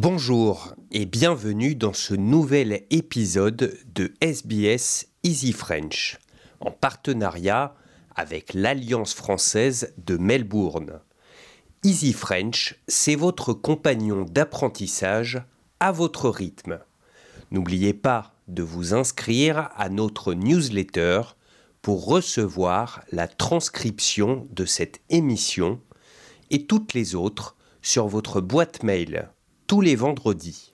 Bonjour et bienvenue dans ce nouvel épisode de SBS Easy French, en partenariat avec l'Alliance française de Melbourne. Easy French, c'est votre compagnon d'apprentissage à votre rythme. N'oubliez pas de vous inscrire à notre newsletter pour recevoir la transcription de cette émission et toutes les autres sur votre boîte mail tous les vendredis.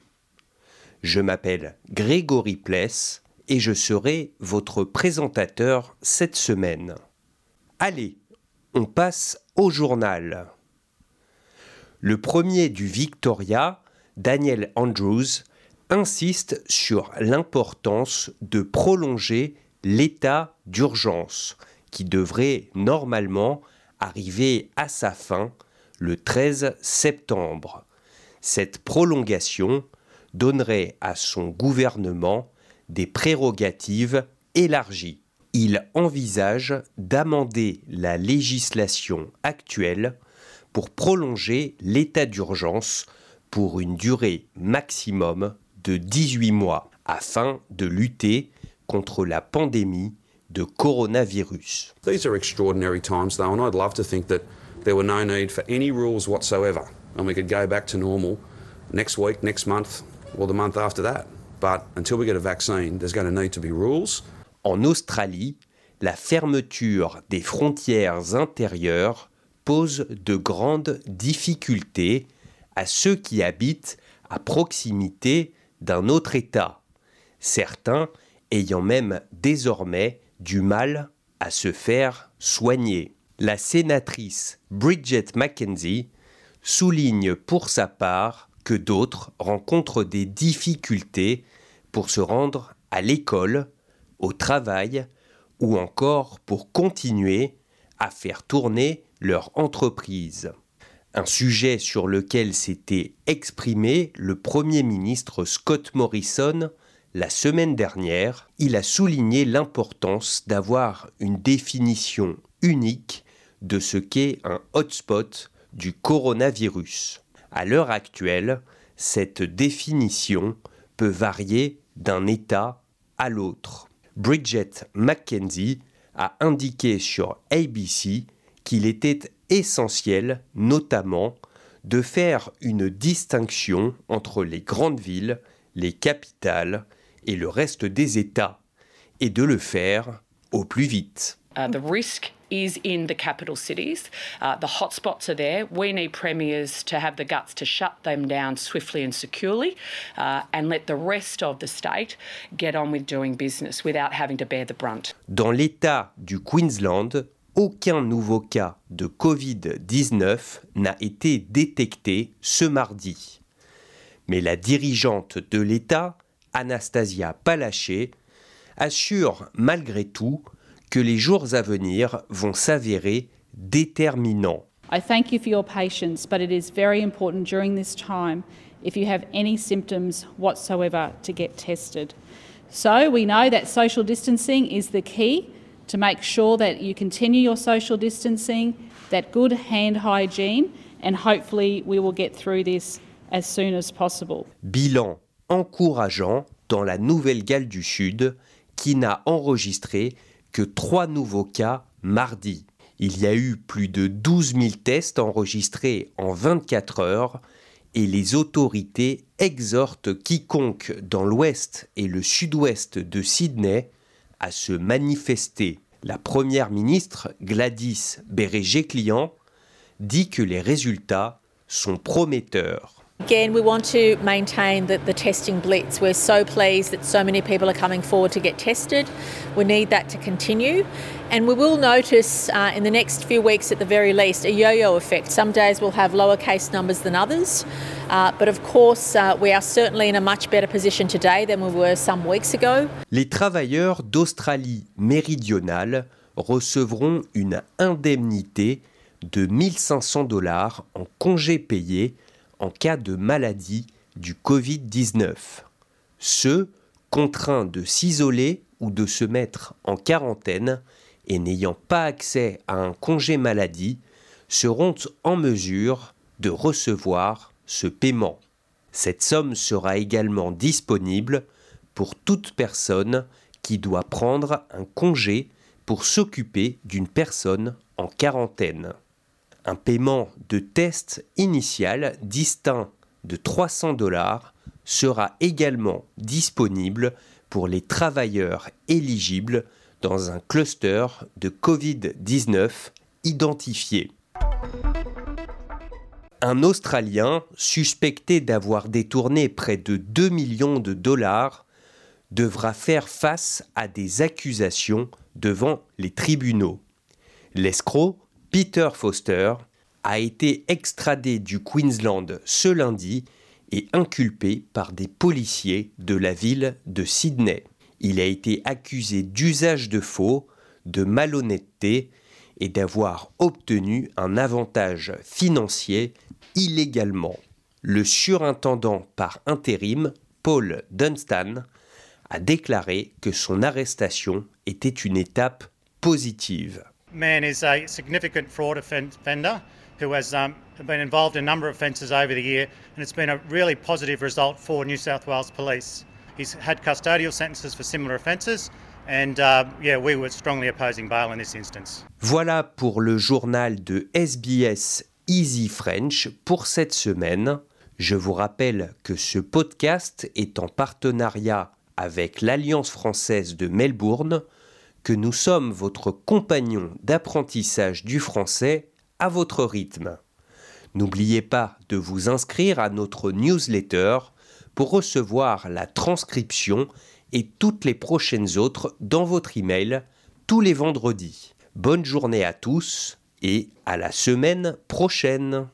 Je m'appelle Grégory Pless et je serai votre présentateur cette semaine. Allez, on passe au journal. Le premier du Victoria, Daniel Andrews, insiste sur l'importance de prolonger l'état d'urgence qui devrait normalement arriver à sa fin le 13 septembre. Cette prolongation donnerait à son gouvernement des prérogatives élargies. Il envisage d'amender la législation actuelle pour prolonger l'état d'urgence pour une durée maximum de 18 mois afin de lutter contre la pandémie de coronavirus. These are extraordinary times though and I'd love to think that there were no need for any rules whatsoever and we could go back to normal next week, next month, or the month after that. But until we get a vaccine, there's going to need to be rules. En Australie, la fermeture des frontières intérieures pose de grandes difficultés à ceux qui habitent à proximité d'un autre État, certains ayant même désormais du mal à se faire soigner. La sénatrice Bridget McKenzie souligne pour sa part que d'autres rencontrent des difficultés pour se rendre à l'école, au travail ou encore pour continuer à faire tourner leur entreprise. Un sujet sur lequel s'était exprimé le Premier ministre Scott Morrison la semaine dernière, il a souligné l'importance d'avoir une définition unique de ce qu'est un hotspot du coronavirus. À l'heure actuelle, cette définition peut varier d'un État à l'autre. Bridget McKenzie a indiqué sur ABC qu'il était essentiel, notamment, de faire une distinction entre les grandes villes, les capitales et le reste des États, et de le faire au plus vite. Uh, is in the capital cities. Uh, the hotspots are there. We need premiers to have the guts to shut them down swiftly and securely uh, and let the rest of the state get on with doing business without having to bear the brunt. Dans l'État du Queensland, aucun nouveau cas de Covid-19 n'a été détecté ce mardi. Mais la dirigeante de l'État, Anastasia Palaché, assure malgré tout que les jours à venir vont s'avérer déterminants. I thank you for your patience, but it is very important during this time, if you have any symptoms whatsoever, to get tested. So we know that social distancing is the key to make sure that you continue your social distancing, that good hand hygiene, and hopefully we will get through this as soon as possible. Bilan encourageant dans la Nouvelle-Galles du Sud qui n'a enregistré que trois nouveaux cas mardi. Il y a eu plus de 12 000 tests enregistrés en 24 heures et les autorités exhortent quiconque dans l'ouest et le sud-ouest de Sydney à se manifester. La première ministre Gladys Berejiklian dit que les résultats sont prometteurs. Again, we want to maintain the, the testing blitz. We're so pleased that so many people are coming forward to get tested. We need that to continue. And we will notice uh, in the next few weeks, at the very least, a yo yo effect. Some days we'll have lower case numbers than others. Uh, but of course, uh, we are certainly in a much better position today than we were some weeks ago. Les travailleurs d'Australie méridionale recevront une indemnité de 1500 dollars en congés payés en cas de maladie du Covid-19. Ceux contraints de s'isoler ou de se mettre en quarantaine et n'ayant pas accès à un congé maladie seront en mesure de recevoir ce paiement. Cette somme sera également disponible pour toute personne qui doit prendre un congé pour s'occuper d'une personne en quarantaine. Un paiement de test initial distinct de 300 dollars sera également disponible pour les travailleurs éligibles dans un cluster de Covid-19 identifié. Un Australien suspecté d'avoir détourné près de 2 millions de dollars devra faire face à des accusations devant les tribunaux. L'escroc, Peter Foster, a été extradé du Queensland ce lundi et inculpé par des policiers de la ville de Sydney. Il a été accusé d'usage de faux, de malhonnêteté et d'avoir obtenu un avantage financier illégalement. Le surintendant par intérim, Paul Dunstan, a déclaré que son arrestation était une étape positive. Man is a significant fraud offender who has um, been involved in a number of offences over the year, and it's been a really positive result for New South Wales Police. He's had custodial sentences for similar offences, and uh, yeah, we were strongly opposing bail in this instance. Voilà pour le journal de SBS Easy French pour cette semaine. Je vous rappelle que ce podcast est en partenariat avec l'Alliance française de Melbourne, que nous sommes votre compagnon d'apprentissage du français à votre rythme. N'oubliez pas de vous inscrire à notre newsletter pour recevoir la transcription et toutes les prochaines autres dans votre email tous les vendredis. Bonne journée à tous et à la semaine prochaine.